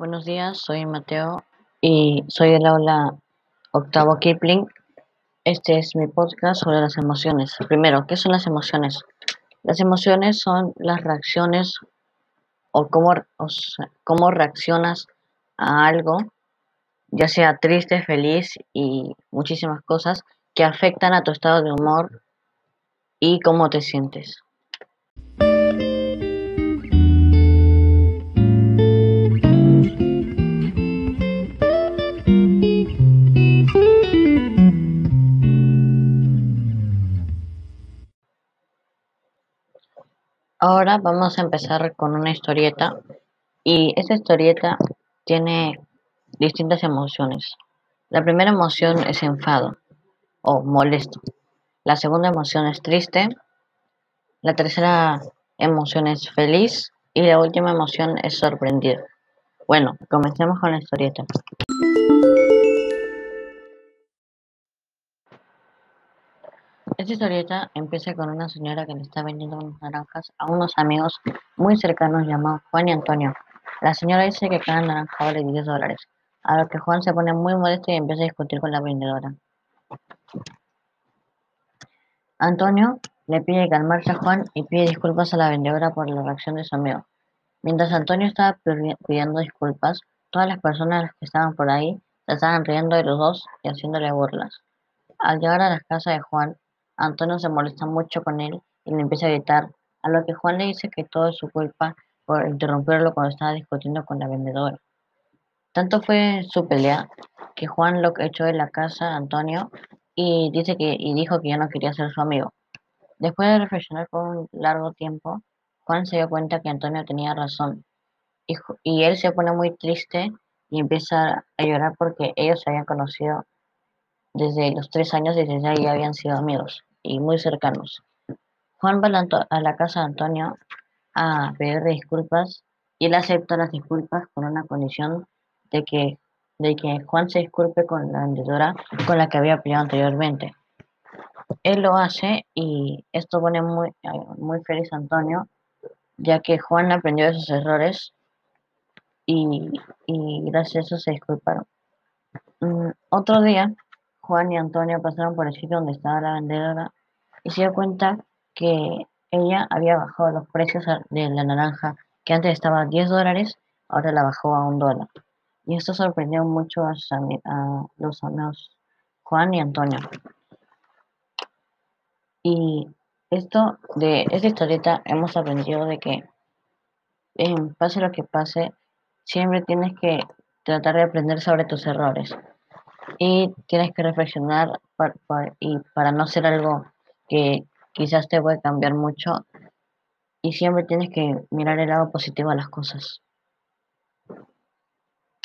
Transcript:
Buenos días, soy Mateo y soy del aula octavo Kipling. Este es mi podcast sobre las emociones. Primero, ¿qué son las emociones? Las emociones son las reacciones o cómo, o cómo reaccionas a algo, ya sea triste, feliz y muchísimas cosas que afectan a tu estado de humor y cómo te sientes. Ahora vamos a empezar con una historieta y esta historieta tiene distintas emociones. La primera emoción es enfado o molesto. La segunda emoción es triste. La tercera emoción es feliz y la última emoción es sorprendido. Bueno, comencemos con la historieta. Esta historieta empieza con una señora que le está vendiendo unas naranjas a unos amigos muy cercanos llamados Juan y Antonio. La señora dice que cada naranja vale 10 dólares, a lo que Juan se pone muy molesto y empieza a discutir con la vendedora. Antonio le pide calmarse a Juan y pide disculpas a la vendedora por la reacción de su amigo. Mientras Antonio estaba pidiendo disculpas, todas las personas que estaban por ahí se estaban riendo de los dos y haciéndole burlas. Al llegar a la casa de Juan, Antonio se molesta mucho con él y le empieza a gritar, a lo que Juan le dice que todo es su culpa por interrumpirlo cuando estaba discutiendo con la vendedora. Tanto fue su pelea que Juan lo echó de la casa a Antonio y dice que y dijo que ya no quería ser su amigo. Después de reflexionar por un largo tiempo, Juan se dio cuenta que Antonio tenía razón y, y él se pone muy triste y empieza a llorar porque ellos se habían conocido desde los tres años y desde ahí habían sido amigos y muy cercanos. Juan va a la casa de Antonio a pedirle disculpas y él acepta las disculpas con una condición de que, de que Juan se disculpe con la vendedora con la que había peleado anteriormente. Él lo hace y esto pone muy, muy feliz a Antonio, ya que Juan aprendió de sus errores y, gracias a eso se disculparon. Mm, otro día, Juan y Antonio pasaron por el sitio donde estaba la vendedora y se dio cuenta que ella había bajado los precios de la naranja, que antes estaba a 10 dólares, ahora la bajó a un dólar. Y esto sorprendió mucho a, los amigos Juan y Antonio. Y esto de esta historieta hemos aprendido de que pase lo que pase, siempre tienes que tratar de aprender sobre tus errores y tienes que reflexionar y para no hacer algo que quizás te puede cambiar mucho y siempre tienes que mirar el lado positivo a las cosas.